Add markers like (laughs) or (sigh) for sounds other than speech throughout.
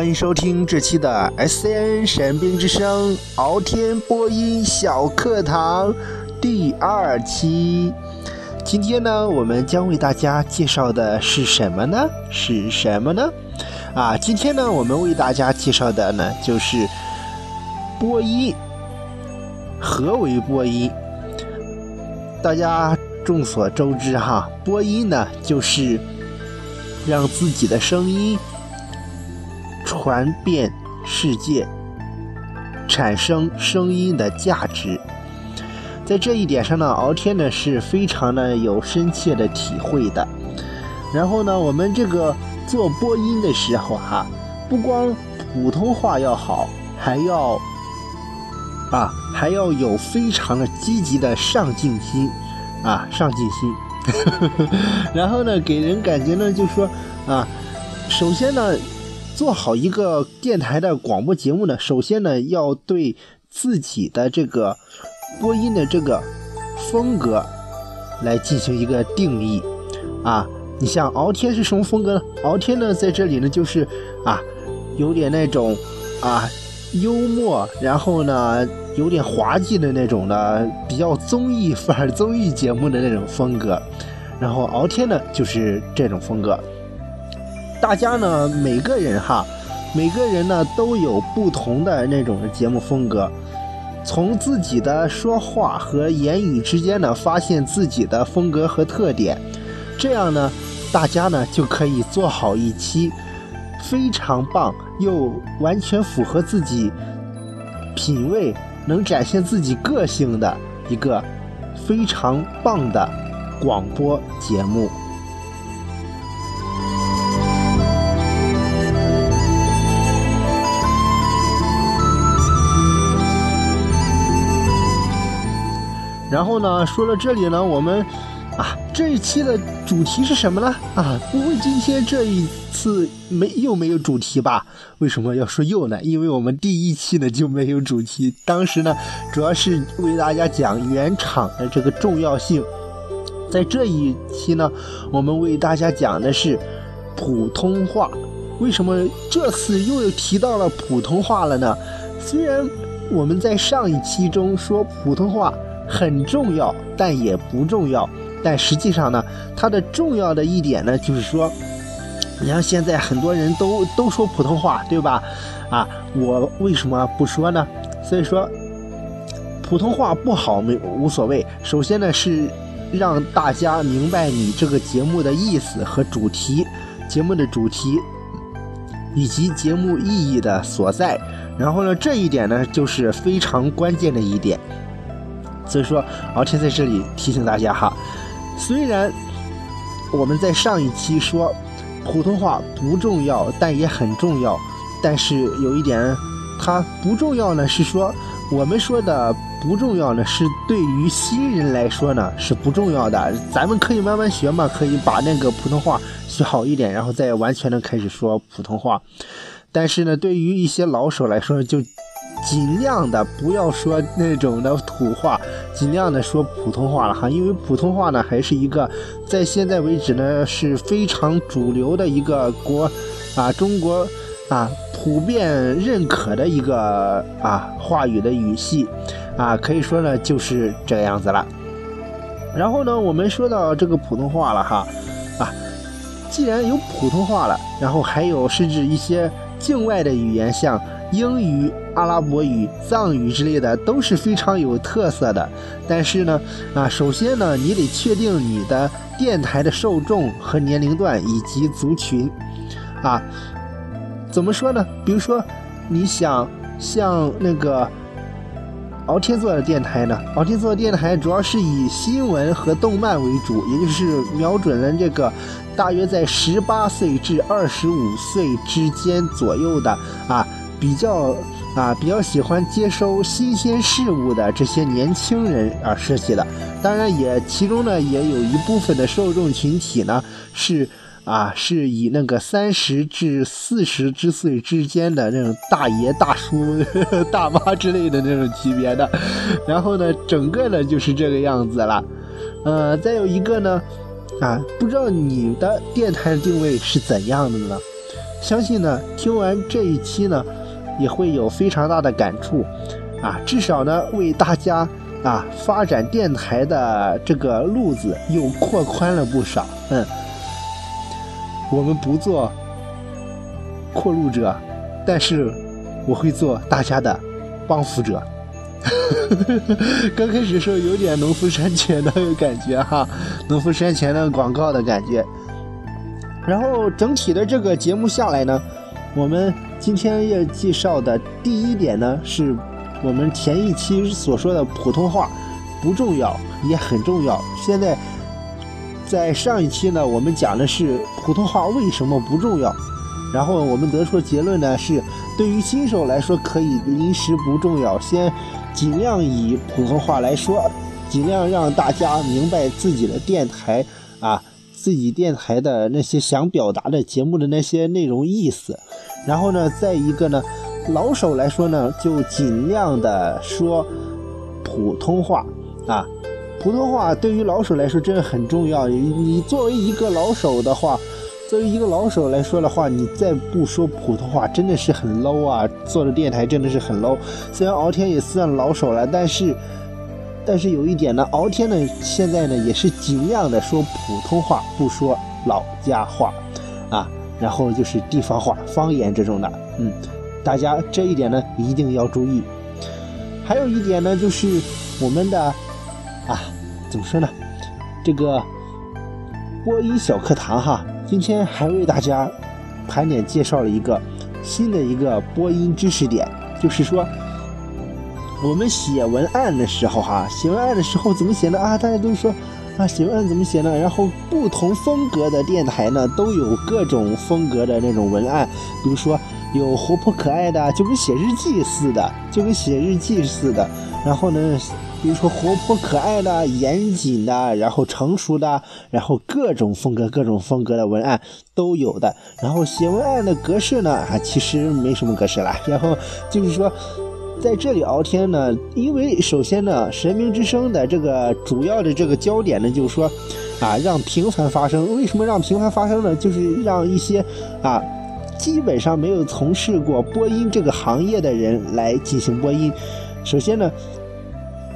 欢迎收听这期的 S N 神兵之声敖天播音小课堂第二期。今天呢，我们将为大家介绍的是什么呢？是什么呢？啊，今天呢，我们为大家介绍的呢，就是播音。何为播音？大家众所周知哈，播音呢，就是让自己的声音。传遍世界，产生声音的价值。在这一点上呢，敖天呢是非常的有深切的体会的。然后呢，我们这个做播音的时候哈，不光普通话要好，还要啊还要有非常的积极的上进心啊上进心。(laughs) 然后呢，给人感觉呢，就说啊，首先呢。做好一个电台的广播节目呢，首先呢要对自己的这个播音的这个风格来进行一个定义啊。你像敖天是什么风格呢？敖天呢在这里呢就是啊，有点那种啊幽默，然后呢有点滑稽的那种的，比较综艺范儿、综艺节目的那种风格。然后敖天呢就是这种风格。大家呢，每个人哈，每个人呢都有不同的那种节目风格，从自己的说话和言语之间呢，发现自己的风格和特点，这样呢，大家呢就可以做好一期非常棒又完全符合自己品味、能展现自己个性的一个非常棒的广播节目。然后呢，说到这里呢，我们啊这一期的主题是什么呢？啊，不会今天这一次没又没有主题吧？为什么要说又呢？因为我们第一期呢就没有主题，当时呢主要是为大家讲原厂的这个重要性。在这一期呢，我们为大家讲的是普通话。为什么这次又提到了普通话了呢？虽然我们在上一期中说普通话。很重要，但也不重要。但实际上呢，它的重要的一点呢，就是说，你像现在很多人都都说普通话，对吧？啊，我为什么不说呢？所以说，普通话不好没无所谓。首先呢，是让大家明白你这个节目的意思和主题，节目的主题以及节目意义的所在。然后呢，这一点呢，就是非常关键的一点。所以说，敖天在这里提醒大家哈，虽然我们在上一期说普通话不重要，但也很重要。但是有一点，它不重要呢，是说我们说的不重要呢，是对于新人来说呢是不重要的。咱们可以慢慢学嘛，可以把那个普通话学好一点，然后再完全的开始说普通话。但是呢，对于一些老手来说，就尽量的不要说那种的土话，尽量的说普通话了哈，因为普通话呢还是一个在现在为止呢是非常主流的一个国啊中国啊普遍认可的一个啊话语的语系啊，可以说呢就是这个样子了。然后呢，我们说到这个普通话了哈啊，既然有普通话了，然后还有甚至一些境外的语言，像。英语、阿拉伯语、藏语之类的都是非常有特色的，但是呢，啊，首先呢，你得确定你的电台的受众和年龄段以及族群，啊，怎么说呢？比如说，你想像那个敖天做的电台呢？敖天做的电台主要是以新闻和动漫为主，也就是瞄准了这个大约在十八岁至二十五岁之间左右的啊。比较啊，比较喜欢接收新鲜事物的这些年轻人啊设计的，当然也其中呢也有一部分的受众群体呢是啊是以那个三十至四十之岁之间的那种大爷大叔 (laughs) 大妈之类的那种级别的，然后呢整个呢就是这个样子了，呃再有一个呢啊不知道你的电台定位是怎样的呢？相信呢，听完这一期呢，也会有非常大的感触，啊，至少呢，为大家啊发展电台的这个路子又扩宽了不少。嗯，我们不做扩路者，但是我会做大家的帮扶者。(laughs) 刚开始时候有点农夫山泉的感觉哈，农夫山泉的广告的感觉。然后整体的这个节目下来呢，我们今天要介绍的第一点呢，是我们前一期所说的普通话不重要也很重要。现在在上一期呢，我们讲的是普通话为什么不重要，然后我们得出结论呢是，对于新手来说可以临时不重要，先尽量以普通话来说，尽量让大家明白自己的电台啊。自己电台的那些想表达的节目的那些内容意思，然后呢，再一个呢，老手来说呢，就尽量的说普通话啊，普通话对于老手来说真的很重要。你作为一个老手的话，作为一个老手来说的话，你再不说普通话，真的是很 low 啊！做的电台真的是很 low。虽然敖天也算老手了，但是。但是有一点呢，敖天呢现在呢也是尽量的说普通话，不说老家话，啊，然后就是地方话、方言这种的，嗯，大家这一点呢一定要注意。还有一点呢，就是我们的啊，怎么说呢？这个播音小课堂哈，今天还为大家盘点介绍了一个新的一个播音知识点，就是说。我们写文案的时候，哈，写文案的时候怎么写呢？啊，大家都说，啊，写文案怎么写呢？然后不同风格的电台呢，都有各种风格的那种文案，比如说有活泼可爱的，就跟写日记似的，就跟写日记似的。然后呢，比如说活泼可爱的、严谨的，然后成熟的，然后各种风格、各种风格的文案都有的。然后写文案的格式呢，啊，其实没什么格式了。然后就是说。在这里熬天呢，因为首先呢，《神明之声》的这个主要的这个焦点呢，就是说，啊，让频繁发生。为什么让频繁发生呢？就是让一些啊，基本上没有从事过播音这个行业的人来进行播音。首先呢，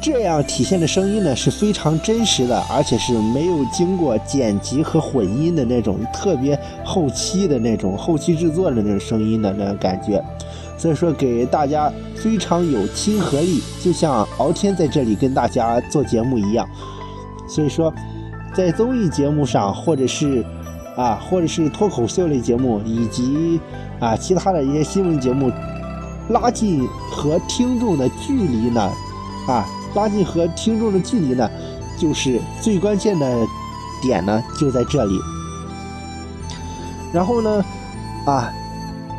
这样体现的声音呢是非常真实的，而且是没有经过剪辑和混音的那种特别后期的那种后期制作的那种声音的那种感觉。所以说，给大家非常有亲和力，就像敖天在这里跟大家做节目一样。所以说，在综艺节目上，或者是啊，或者是脱口秀类节目，以及啊其他的一些新闻节目，拉近和听众的距离呢，啊，拉近和听众的距离呢，就是最关键的点呢，就在这里。然后呢，啊。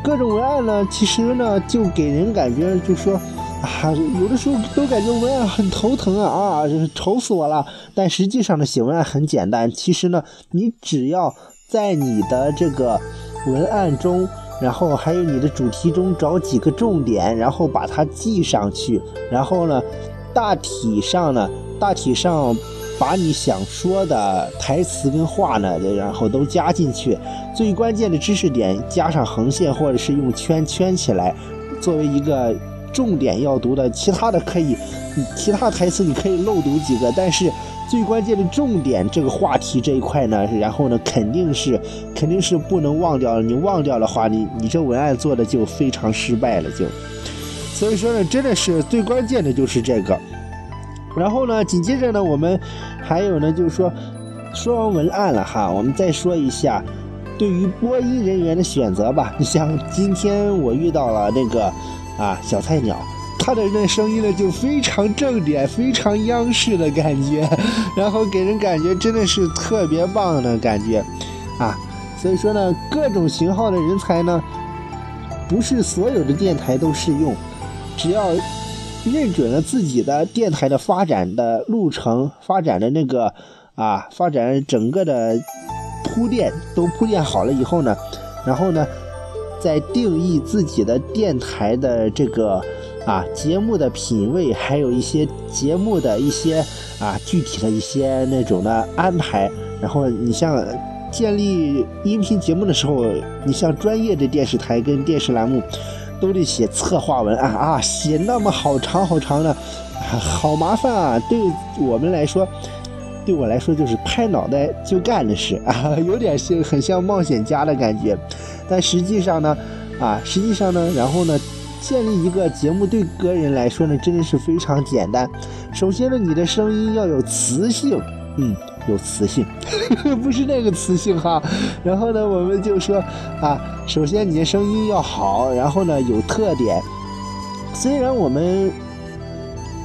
各种文案呢，其实呢，就给人感觉，就说啊，有的时候都感觉文案很头疼啊啊，愁死我了。但实际上呢，写文案很简单。其实呢，你只要在你的这个文案中，然后还有你的主题中找几个重点，然后把它记上去，然后呢，大体上呢，大体上。把你想说的台词跟话呢，然后都加进去，最关键的知识点加上横线或者是用圈圈起来，作为一个重点要读的。其他的可以，其他台词你可以漏读几个，但是最关键的重点这个话题这一块呢，然后呢肯定是肯定是不能忘掉。你忘掉的话，你你这文案做的就非常失败了，就。所以说呢，真的是最关键的就是这个。然后呢，紧接着呢，我们还有呢，就是说，说完文案了哈，我们再说一下对于播音人员的选择吧。你像今天我遇到了那个啊小菜鸟，他的那声音呢就非常正点，非常央视的感觉，(laughs) 然后给人感觉真的是特别棒的感觉啊。所以说呢，各种型号的人才呢，不是所有的电台都适用，只要。认准了自己的电台的发展的路程，发展的那个啊，发展整个的铺垫都铺垫好了以后呢，然后呢，再定义自己的电台的这个啊节目的品味，还有一些节目的一些啊具体的一些那种的安排。然后你像建立音频节目的时候，你像专业的电视台跟电视栏目，都得写策划文案啊，写那么好长好长的，好麻烦啊！对我们来说，对我来说就是拍脑袋就干的事啊，(laughs) 有点像很像冒险家的感觉。但实际上呢，啊，实际上呢，然后呢？建立一个节目对个人来说呢，真的是非常简单。首先呢，你的声音要有磁性，嗯，有磁性，(laughs) 不是那个磁性哈。然后呢，我们就说啊，首先你的声音要好，然后呢有特点。虽然我们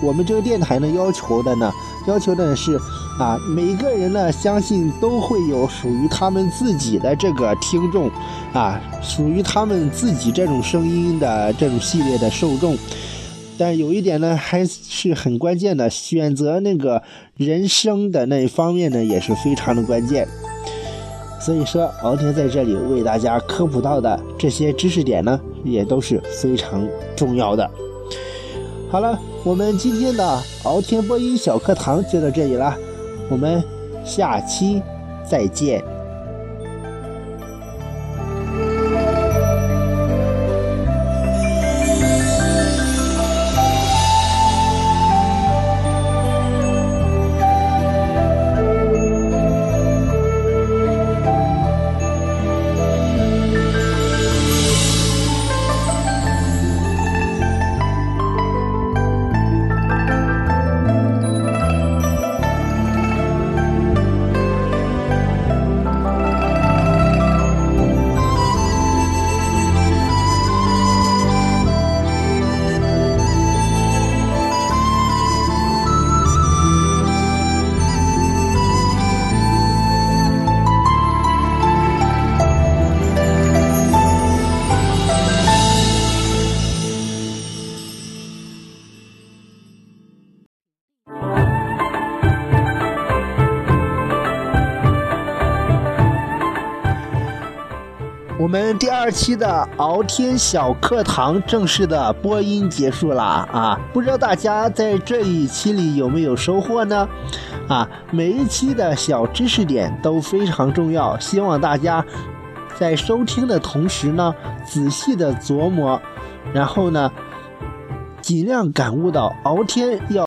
我们这个电台呢要求的呢，要求的是啊，每个人呢相信都会有属于他们自己的这个听众。啊，属于他们自己这种声音的这种系列的受众，但有一点呢，还是很关键的，选择那个人生的那一方面呢，也是非常的关键。所以说，敖天在这里为大家科普到的这些知识点呢，也都是非常重要的。好了，我们今天的敖天播音小课堂就到这里了，我们下期再见。我们第二期的敖天小课堂正式的播音结束了啊！不知道大家在这一期里有没有收获呢？啊，每一期的小知识点都非常重要，希望大家在收听的同时呢，仔细的琢磨，然后呢，尽量感悟到敖天要。